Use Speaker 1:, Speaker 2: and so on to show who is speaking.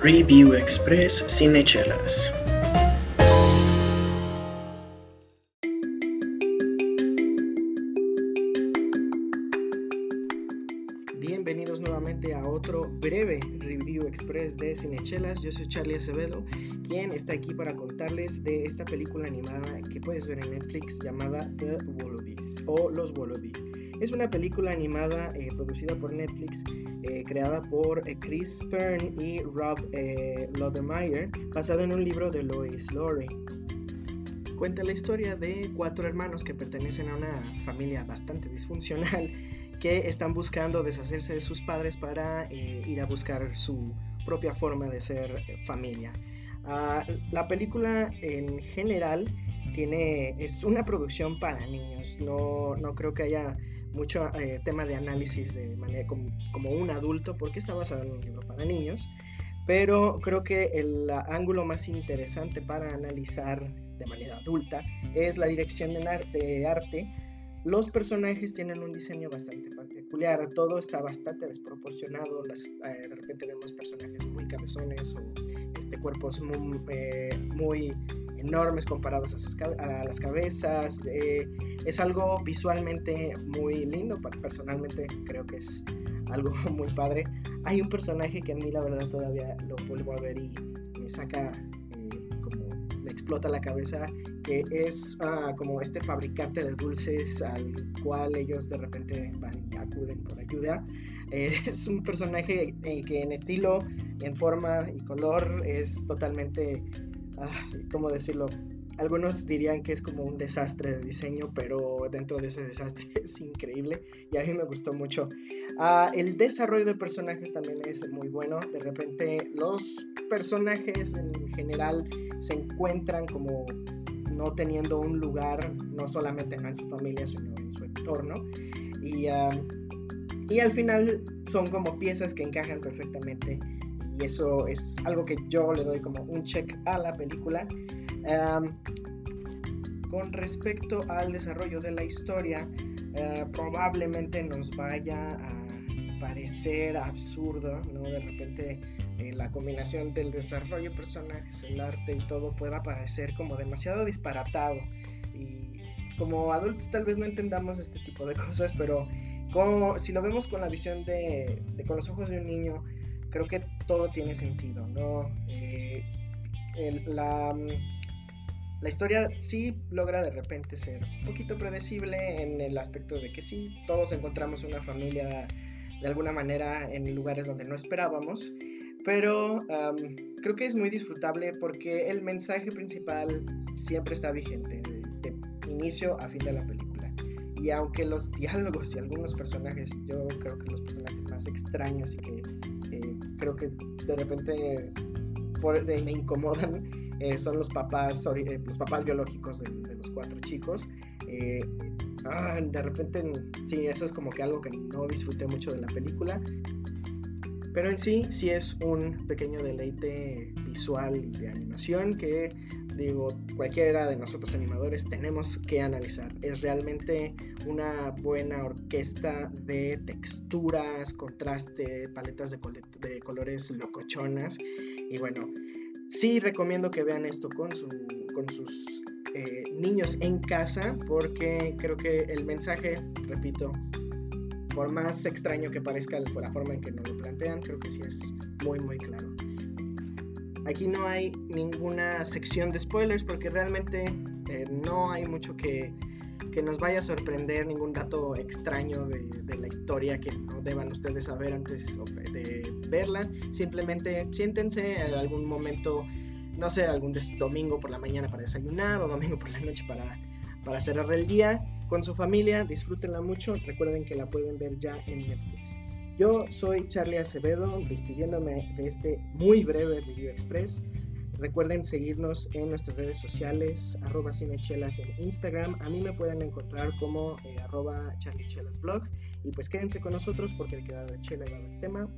Speaker 1: Review Express Cinechelas. Bienvenidos nuevamente a otro breve Review Express de Cinechelas. Yo soy Charlie Acevedo, quien está aquí para contarles de esta película animada que puedes ver en Netflix llamada The Wallabies o Los Wallabies. Es una película animada eh, producida por Netflix, eh, creada por eh, Chris Pern y Rob Lodemeyer, basada en un libro de Lois Lowry. Cuenta la historia de cuatro hermanos que pertenecen a una familia bastante disfuncional que están buscando deshacerse de sus padres para ir a buscar su propia forma de ser familia. Ah, la película en general tiene, es una producción para niños, no, no creo que haya mucho eh, tema de análisis de manera como, como, un adulto, porque está basado en un libro para niños, pero creo que el ángulo más interesante para analizar de manera adulta es la dirección de, arte. Los personajes tienen un diseño bastante peculiar, todo está bastante desproporcionado, las, eh, de repente vemos personajes muy cabezones o este, cuerpos muy, eh, muy enormes comparados a, las cabezas. Eh, es algo visualmente muy lindo, personalmente creo que es algo muy padre. Hay un personaje que a mí la verdad todavía lo vuelvo a ver y me saca eh, como me explota la cabeza, que es ah, como este fabricante de dulces al cual ellos de repente van y acuden por ayuda. Eh, es un personaje que en estilo, en forma y color es totalmente ¿cómo decirlo? Algunos dirían que es como un desastre de diseño, pero dentro de ese desastre es increíble y a mí me gustó mucho. Ah, el desarrollo de personajes también es muy bueno. De repente los personajes en general se encuentran como no teniendo un lugar, no solamente en su familia, sino en su entorno. Y, ah, y al final son como piezas que encajan perfectamente y eso es algo que yo le doy como un check a la película. con respecto al desarrollo de la historia, eh, probablemente nos vaya a parecer absurdo, ¿no? De repente eh, la combinación del desarrollo de personajes, el arte y todo pueda parecer como demasiado disparatado. Y como adultos tal vez no entendamos este tipo de cosas, pero como, si lo vemos con la visión de con los ojos de un niño, creo que todo tiene sentido, ¿no? Eh, la, la, historia sí logra de repente ser un poquito predecible en el aspecto de que sí, todos encontramos una familia de alguna manera en lugares donde no esperábamos, pero creo que es muy disfrutable porque el mensaje principal siempre está vigente, de, de inicio a fin de la película. Y aunque los diálogos y algunos personajes, yo creo que los personajes más extraños y que creo que de repente me incomodan eh, son los papás, eh, los papás biológicos de, los cuatro chicos. Eh, ah, de repente, sí, eso es como que algo que no disfruté mucho de la película. Pero en sí, sí es un pequeño deleite visual y de animación que digo, cualquiera de nosotros animadores tenemos que analizar. Es realmente una buena orquesta de texturas, contraste, paletas de, colores locochonas. Y bueno, sí recomiendo que vean esto con, sus eh, niños en casa porque creo que el mensaje, repito, por más extraño que parezca la forma en que nos lo plantean, creo que sí es muy, muy claro. Aquí no hay ninguna sección de spoilers porque realmente eh, no hay mucho que, que, nos vaya a sorprender, ningún dato extraño de, de, la historia que no deban ustedes saber antes de verla. Simplemente siéntense en algún momento, no sé, algún domingo por la mañana para desayunar o domingo por la noche para, para cerrar el día con su familia. Disfrútenla mucho. Recuerden que la pueden ver ya en Netflix. Yo soy Charlie Acevedo, despidiéndome de este muy breve Review Express. Recuerden seguirnos en nuestras redes sociales, arroba cinechelas en Instagram. A mí me pueden encontrar como eh, arroba charliechelasblog. Y pues quédense con nosotros porque el que a chela va a tema.